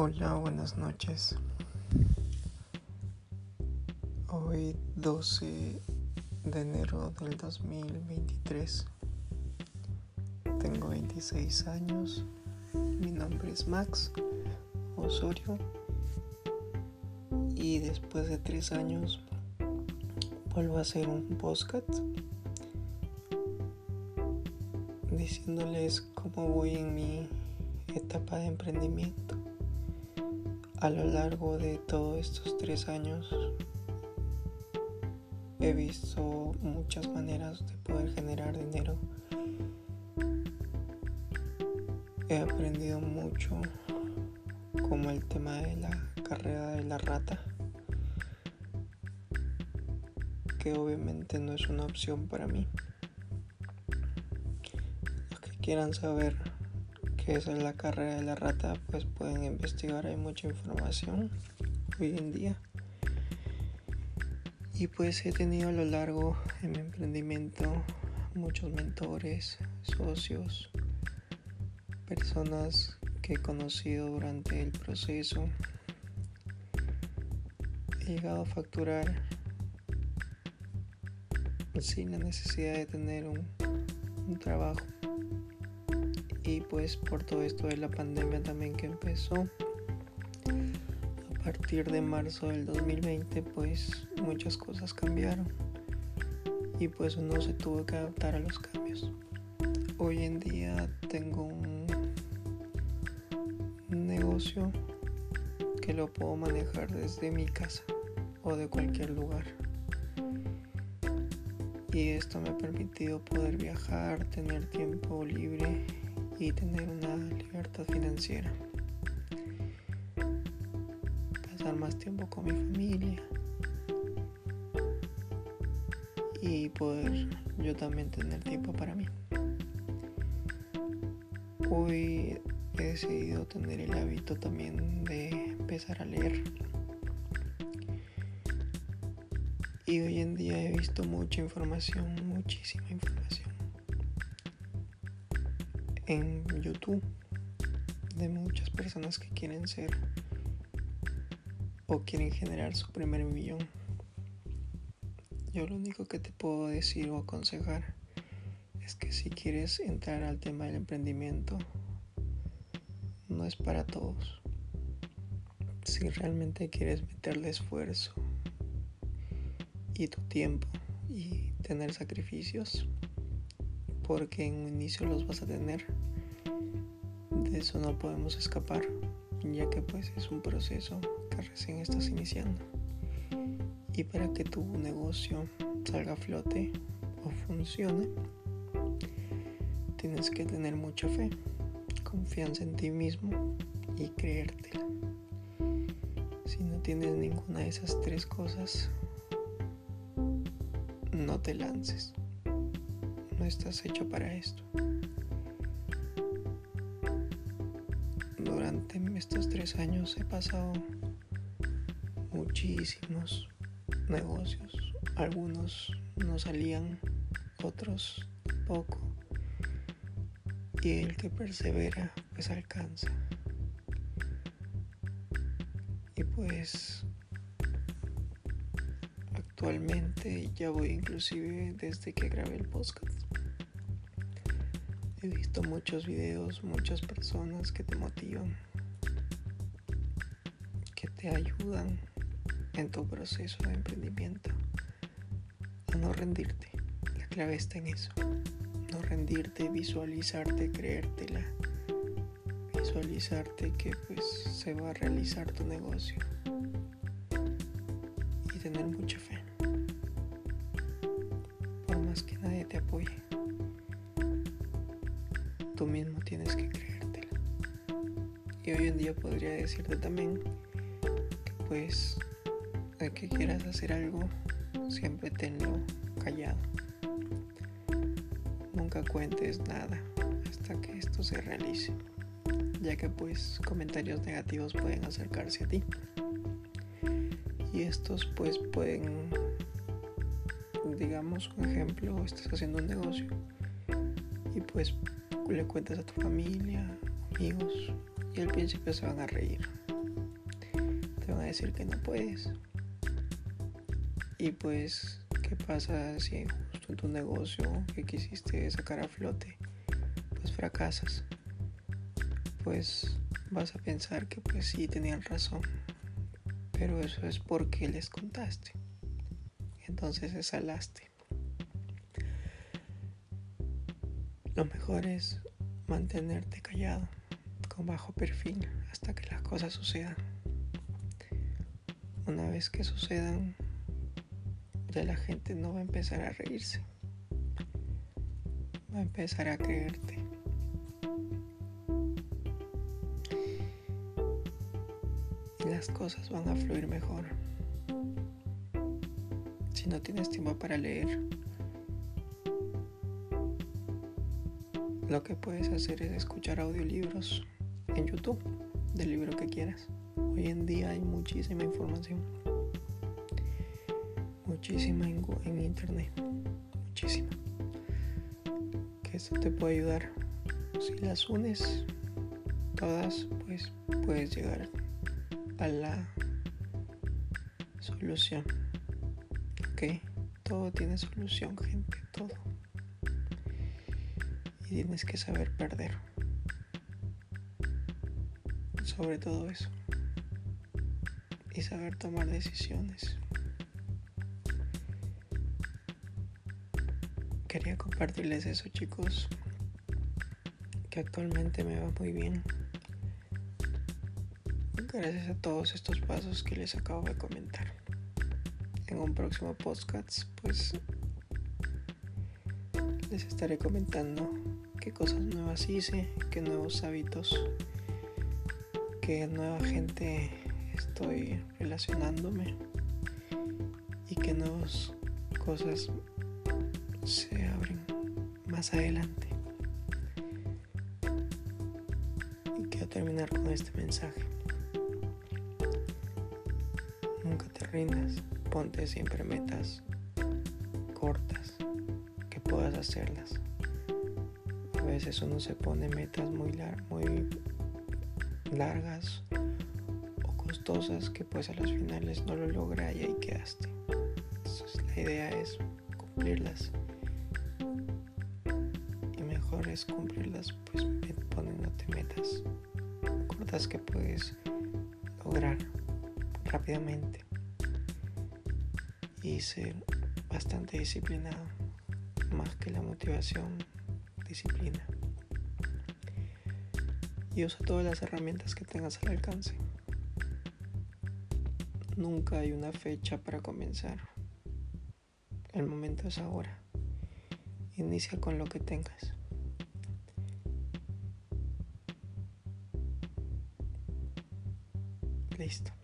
Hola, buenas noches. Hoy 12 de enero del 2023. Tengo 26 años. Mi nombre es Max Osorio. Y después de 3 años vuelvo a hacer un podcast diciéndoles cómo voy en mi etapa de emprendimiento a lo largo de todos estos tres años he visto muchas maneras de poder generar dinero. He aprendido mucho como el tema de la carrera de la rata, que obviamente no es una opción para mí. Los que quieran saber esa es la carrera de la rata, pues pueden investigar, hay mucha información hoy en día. Y pues he tenido a lo largo en mi emprendimiento muchos mentores, socios, personas que he conocido durante el proceso. He llegado a facturar sin la necesidad de tener un, un trabajo y pues por todo esto de la pandemia también que empezó. A partir de marzo del 2020 pues muchas cosas cambiaron. Y pues uno se tuvo que adaptar a los cambios. Hoy en día tengo un negocio que lo puedo manejar desde mi casa o de cualquier lugar. Y esto me ha permitido poder viajar, tener tiempo libre y tener una libertad financiera. Pasar más tiempo con mi familia y poder yo también tener tiempo para mí. Hoy he decidido tener el hábito también de empezar a leer. Y hoy en día he visto mucha información, muchísima información en YouTube de muchas personas que quieren ser o quieren generar su primer millón. Yo lo único que te puedo decir o aconsejar es que si quieres entrar al tema del emprendimiento, no es para todos. Si realmente quieres meterle esfuerzo y tu tiempo y tener sacrificios, porque en un inicio los vas a tener. De eso no podemos escapar, ya que pues es un proceso que recién estás iniciando. Y para que tu negocio salga a flote o funcione, tienes que tener mucha fe, confianza en ti mismo y creértela. Si no tienes ninguna de esas tres cosas, no te lances no estás hecho para esto. Durante estos tres años he pasado muchísimos negocios. Algunos no salían, otros poco. Y el que persevera, pues alcanza. Y pues actualmente ya voy inclusive desde que grabé el podcast He visto muchos videos, muchas personas que te motivan, que te ayudan en tu proceso de emprendimiento a no rendirte. La clave está en eso. No rendirte, visualizarte, creértela. Visualizarte que pues se va a realizar tu negocio. Y tener mucha fe. Te apoye tú mismo tienes que creértela. Y hoy en día podría decirte también que pues de que quieras hacer algo, siempre tenlo callado. Nunca cuentes nada hasta que esto se realice, ya que pues comentarios negativos pueden acercarse a ti. Y estos pues pueden, digamos un ejemplo, estás haciendo un negocio y pues le cuentas a tu familia, amigos, y al principio se van a reír. te van a decir que no puedes. Y pues, ¿qué pasa si justo en tu negocio que quisiste sacar a flote, pues fracasas? Pues vas a pensar que pues sí tenían razón. Pero eso es porque les contaste. Entonces exhalaste. Lo mejor es mantenerte callado, con bajo perfil, hasta que las cosas sucedan. Una vez que sucedan, ya la gente no va a empezar a reírse. Va a empezar a creerte. Y las cosas van a fluir mejor. No tienes tiempo para leer, lo que puedes hacer es escuchar audiolibros en YouTube del libro que quieras. Hoy en día hay muchísima información. Muchísima en, en internet. Muchísima. Que esto te puede ayudar. Si las unes todas, pues puedes llegar a la solución. Todo tiene solución, gente, todo. Y tienes que saber perder. Sobre todo eso. Y saber tomar decisiones. Quería compartirles eso, chicos. Que actualmente me va muy bien. Gracias a todos estos pasos que les acabo de comentar. En un próximo podcast, pues les estaré comentando qué cosas nuevas hice, qué nuevos hábitos, qué nueva gente estoy relacionándome y qué nuevas cosas se abren más adelante. Y quiero terminar con este mensaje. Nunca te rindas, ponte siempre metas cortas que puedas hacerlas. A veces uno se pone metas muy, muy largas o costosas que pues a los finales no lo logra y ahí quedaste. La idea es cumplirlas. Y mejor es cumplirlas pues poniéndote metas cortas que puedes lograr rápidamente y ser bastante disciplinado, más que la motivación, disciplina. Y usa todas las herramientas que tengas al alcance. Nunca hay una fecha para comenzar. El momento es ahora. Inicia con lo que tengas. Listo.